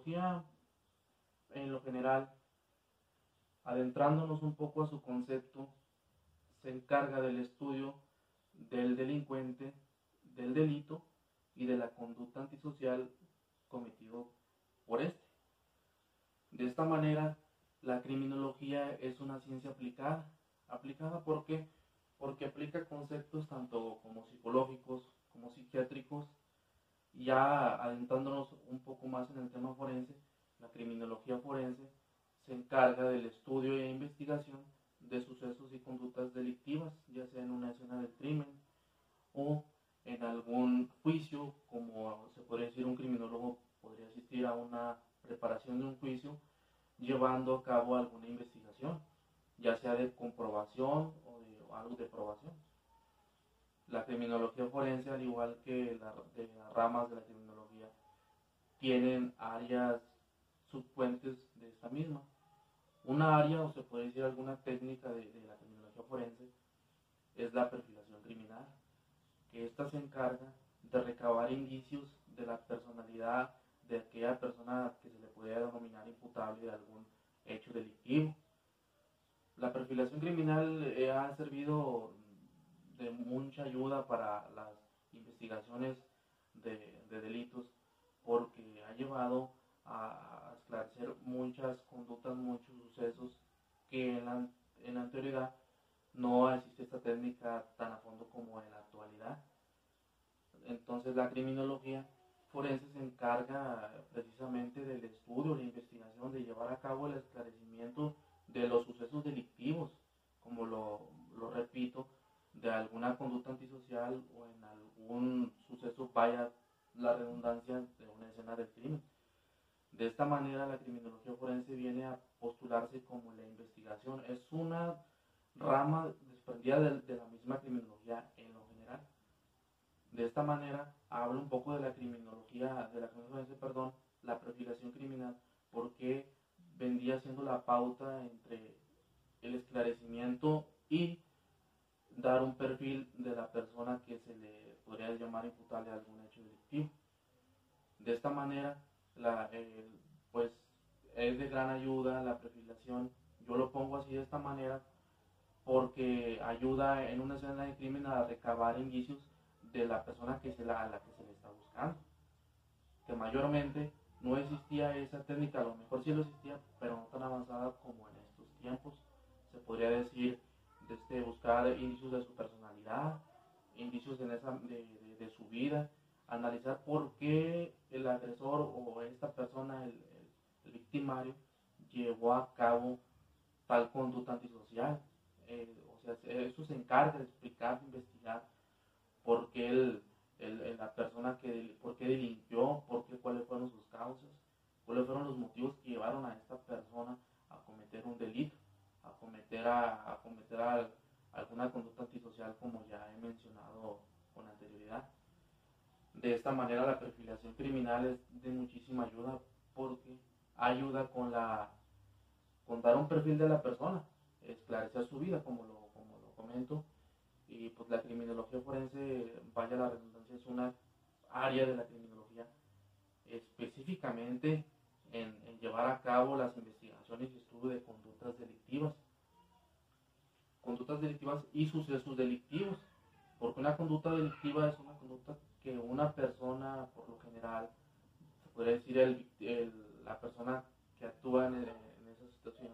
criminología, en lo general, adentrándonos un poco a su concepto, se encarga del estudio del delincuente, del delito y de la conducta antisocial cometido por este. De esta manera, la criminología es una ciencia aplicada. Aplicada. Porque aplica conceptos tanto como psicológicos como psiquiátricos. Ya adentrándonos un poco más en el tema forense, la criminología forense se encarga del estudio e investigación de sucesos y conductas delictivas, ya sea en una escena del crimen o en algún juicio, como se podría decir un criminólogo podría asistir a una preparación de un juicio llevando a cabo alguna investigación, ya sea de comprobación o de algo de probación. La criminología forense, al igual que las ramas de la criminología, tienen áreas subpuentes de esta misma. Una área, o se puede decir alguna técnica de, de la criminología forense, es la perfilación criminal, que ésta se encarga de recabar indicios de la personalidad de aquella persona que se le pudiera denominar imputable de algún hecho delictivo. La perfilación criminal eh, ha servido de mucha ayuda para las investigaciones de, delitos porque ha llevado a, esclarecer muchas conductas, muchos sucesos que en la, en la anterioridad no existe esta técnica tan a fondo como en la actualidad. Entonces la criminología forense se encarga precisamente del estudio, la investigación, de llevar a cabo el esclarecimiento de los sucesos delictivos, como lo, lo repito, de alguna conducta antisocial o en algún suceso, vaya la redundancia de una escena del crimen. De esta manera la criminología forense viene a postularse como la investigación. Es una rama desprendida de, la misma criminología en lo general. De esta manera hablo un poco de la criminología, de la forense, perdón, la perfilación criminal, porque vendría siendo la pauta entre el esclarecimiento y dar un perfil de la persona que se le podría llamar imputable a algún hecho delictivo. De esta manera, la, pues es de gran ayuda la perfilación. Yo lo pongo así de esta manera porque ayuda en una escena de crimen a recabar indicios de la persona que se la, a la que se le está buscando. Que mayormente no existía esa técnica, a lo mejor sí lo existía, pero no tan avanzada como en estos tiempos. Se podría decir este, buscar indicios de su personalidad, indicios de, de, su vida, analizar por qué el agresor o esta persona, el, victimario, llevó a cabo tal conducta antisocial. Eh, o sea, eso se encarga de explicar, de investigar por qué el, la persona que, por qué delinquió, por qué, cuáles fueron sus causas, cuáles fueron los motivos que llevaron a esta persona a cometer un delito a cometer, a, cometer alguna conducta antisocial como ya he mencionado con anterioridad. De esta manera la perfilación criminal es de muchísima ayuda porque ayuda con la con dar un perfil de la persona, esclarecer su vida como lo, como lo comento y pues la criminología forense, vaya la redundancia, es una área de la criminología específicamente en, en llevar a cabo las investigaciones y estudio de conductas delictivas. Conductas delictivas y sucesos delictivos. Porque una conducta delictiva es una conducta que una persona, por lo general, se podría decir el, el, la persona que actúa en esa situación,